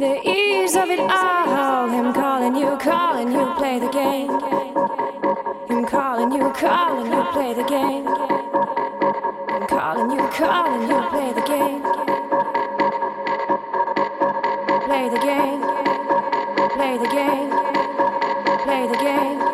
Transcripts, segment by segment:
The ease of it all, him calling you, calling you, play the game. Him calling you, calling you, play the game. Him calling you, calling you, play the game. Play the game. Play the game. Play the game.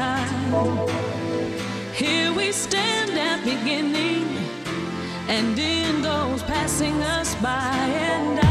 time. Here we stand at beginning and in those passing us by and I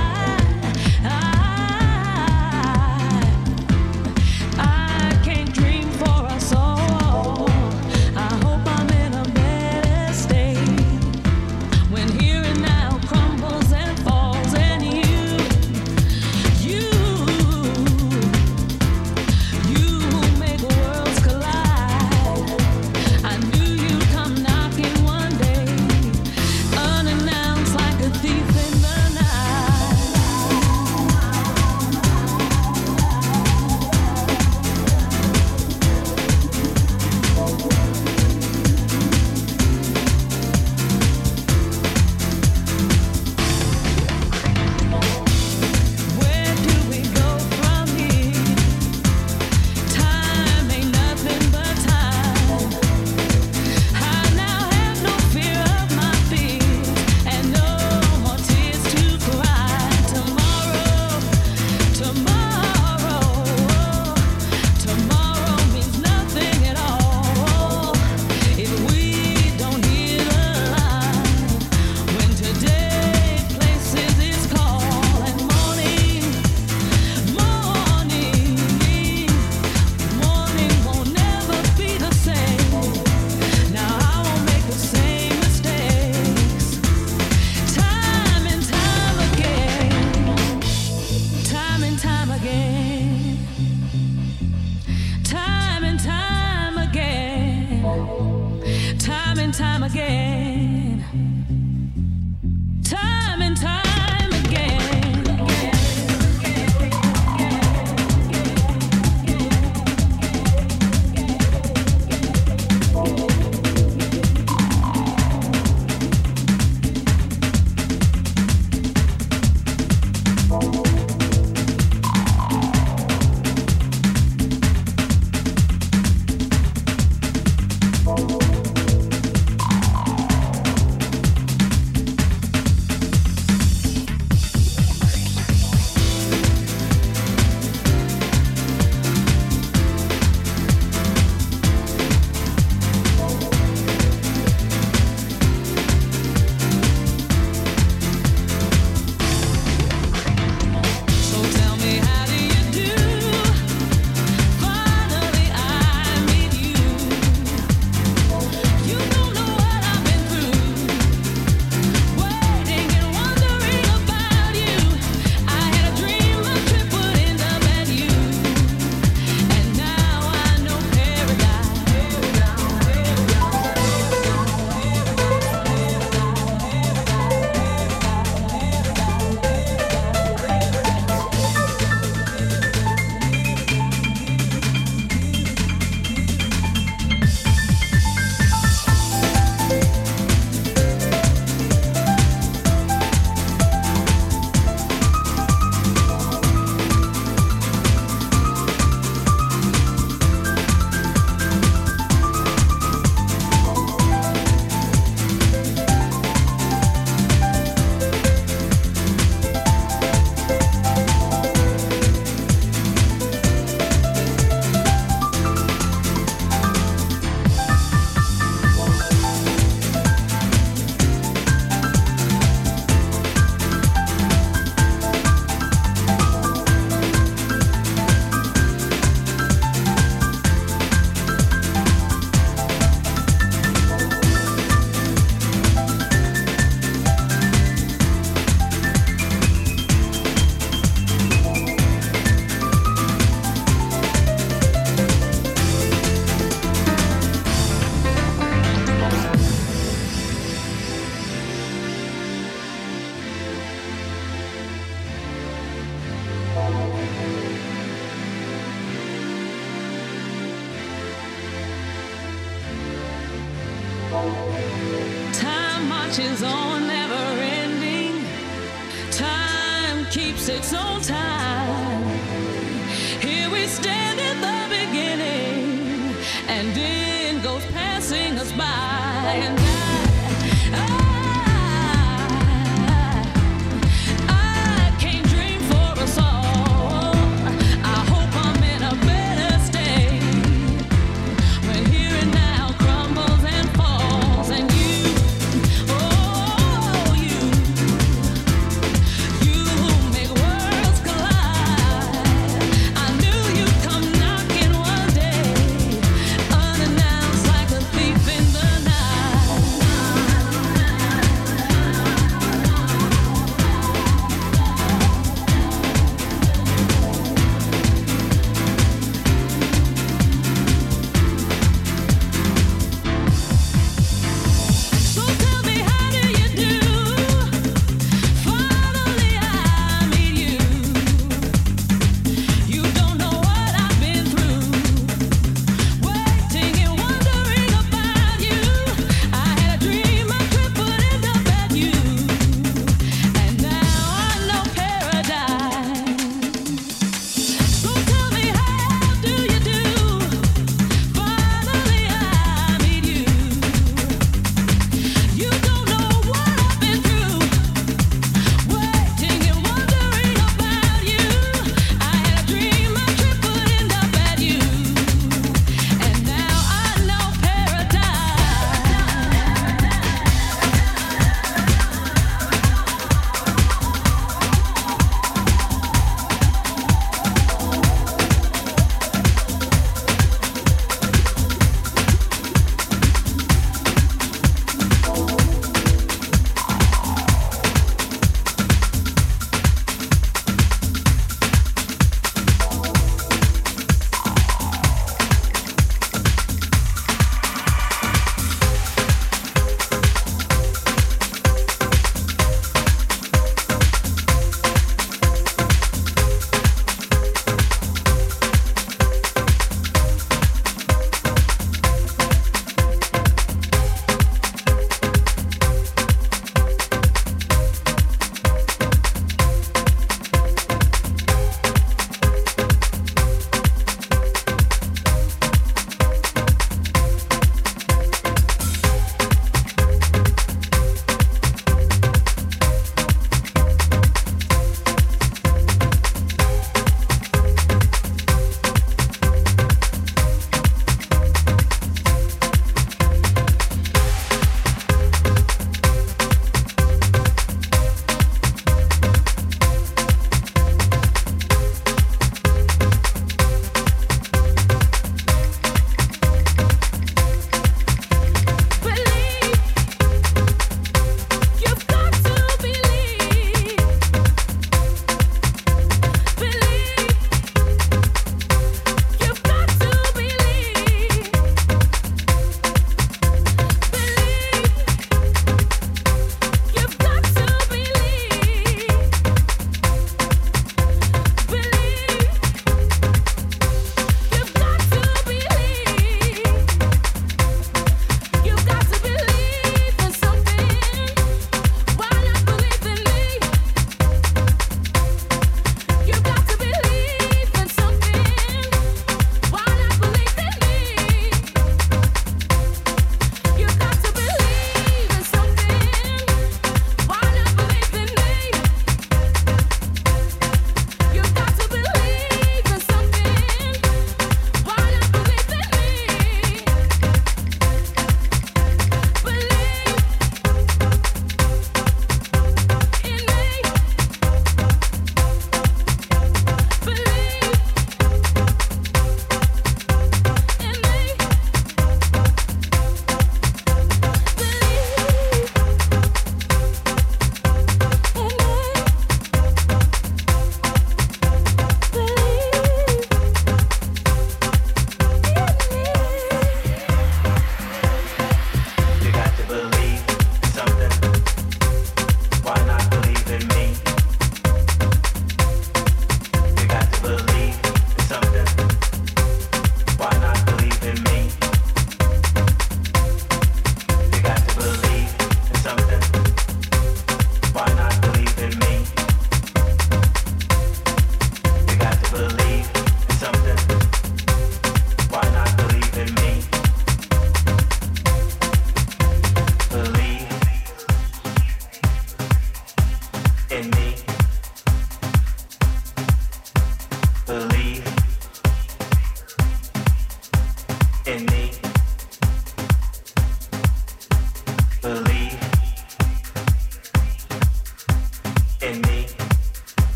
me.